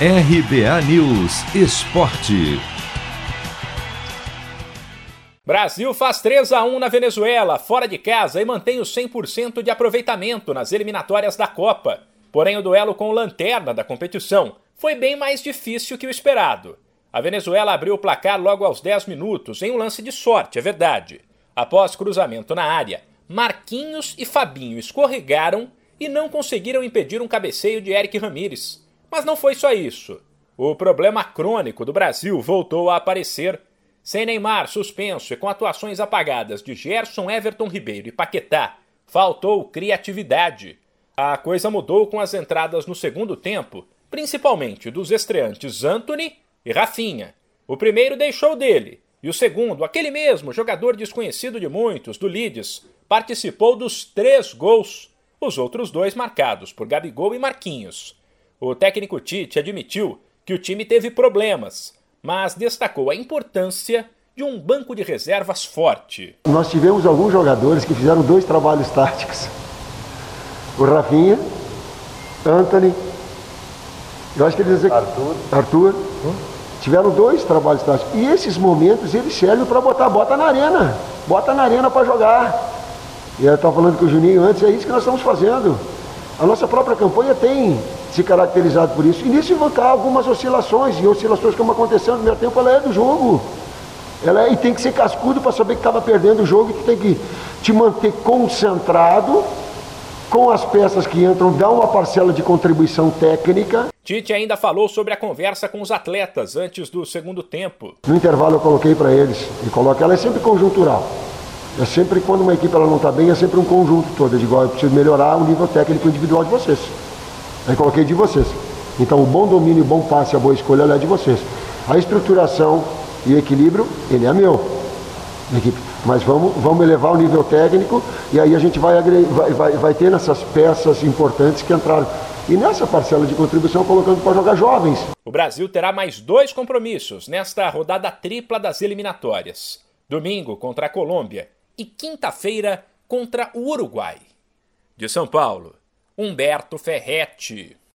RBA News Esporte. Brasil faz 3 a 1 na Venezuela, fora de casa, e mantém o 100% de aproveitamento nas eliminatórias da Copa. Porém, o duelo com o lanterna da competição foi bem mais difícil que o esperado. A Venezuela abriu o placar logo aos 10 minutos, em um lance de sorte, é verdade. Após cruzamento na área, Marquinhos e Fabinho escorregaram e não conseguiram impedir um cabeceio de Eric Ramírez. Mas não foi só isso. O problema crônico do Brasil voltou a aparecer. Sem Neymar suspenso e com atuações apagadas de Gerson, Everton Ribeiro e Paquetá, faltou criatividade. A coisa mudou com as entradas no segundo tempo, principalmente dos estreantes Anthony e Rafinha. O primeiro deixou dele, e o segundo, aquele mesmo jogador desconhecido de muitos, do Leeds, participou dos três gols, os outros dois marcados por Gabigol e Marquinhos. O técnico Tite admitiu que o time teve problemas, mas destacou a importância de um banco de reservas forte. Nós tivemos alguns jogadores que fizeram dois trabalhos táticos. O Rafinha, Anthony, eu acho que eles Arthur. Arthur hum? tiveram dois trabalhos táticos. E esses momentos eles servem para botar bota na arena. Bota na arena para jogar. E eu estava falando com o Juninho antes, é isso que nós estamos fazendo. A nossa própria campanha tem se caracterizado por isso. E nisso estar algumas oscilações, e oscilações como aconteceu no primeiro tempo, ela é do jogo. Ela é, e tem que ser cascudo para saber que estava perdendo o jogo e que tem que te manter concentrado com as peças que entram, dá uma parcela de contribuição técnica. Tite ainda falou sobre a conversa com os atletas antes do segundo tempo. No intervalo eu coloquei para eles, e coloco, ela é sempre conjuntural. É sempre quando uma equipe ela não está bem, é sempre um conjunto todo. Eu digo, eu preciso melhorar o nível técnico individual de vocês. Aí coloquei de vocês. Então o bom domínio, o bom passe, a boa escolha é de vocês. A estruturação e o equilíbrio, ele é meu. Equipe. Mas vamos, vamos elevar o nível técnico e aí a gente vai, vai, vai, vai ter nessas peças importantes que entraram. E nessa parcela de contribuição colocando para jogar jovens. O Brasil terá mais dois compromissos nesta rodada tripla das eliminatórias. Domingo contra a Colômbia e quinta-feira contra o Uruguai. De São Paulo, Humberto Ferretti.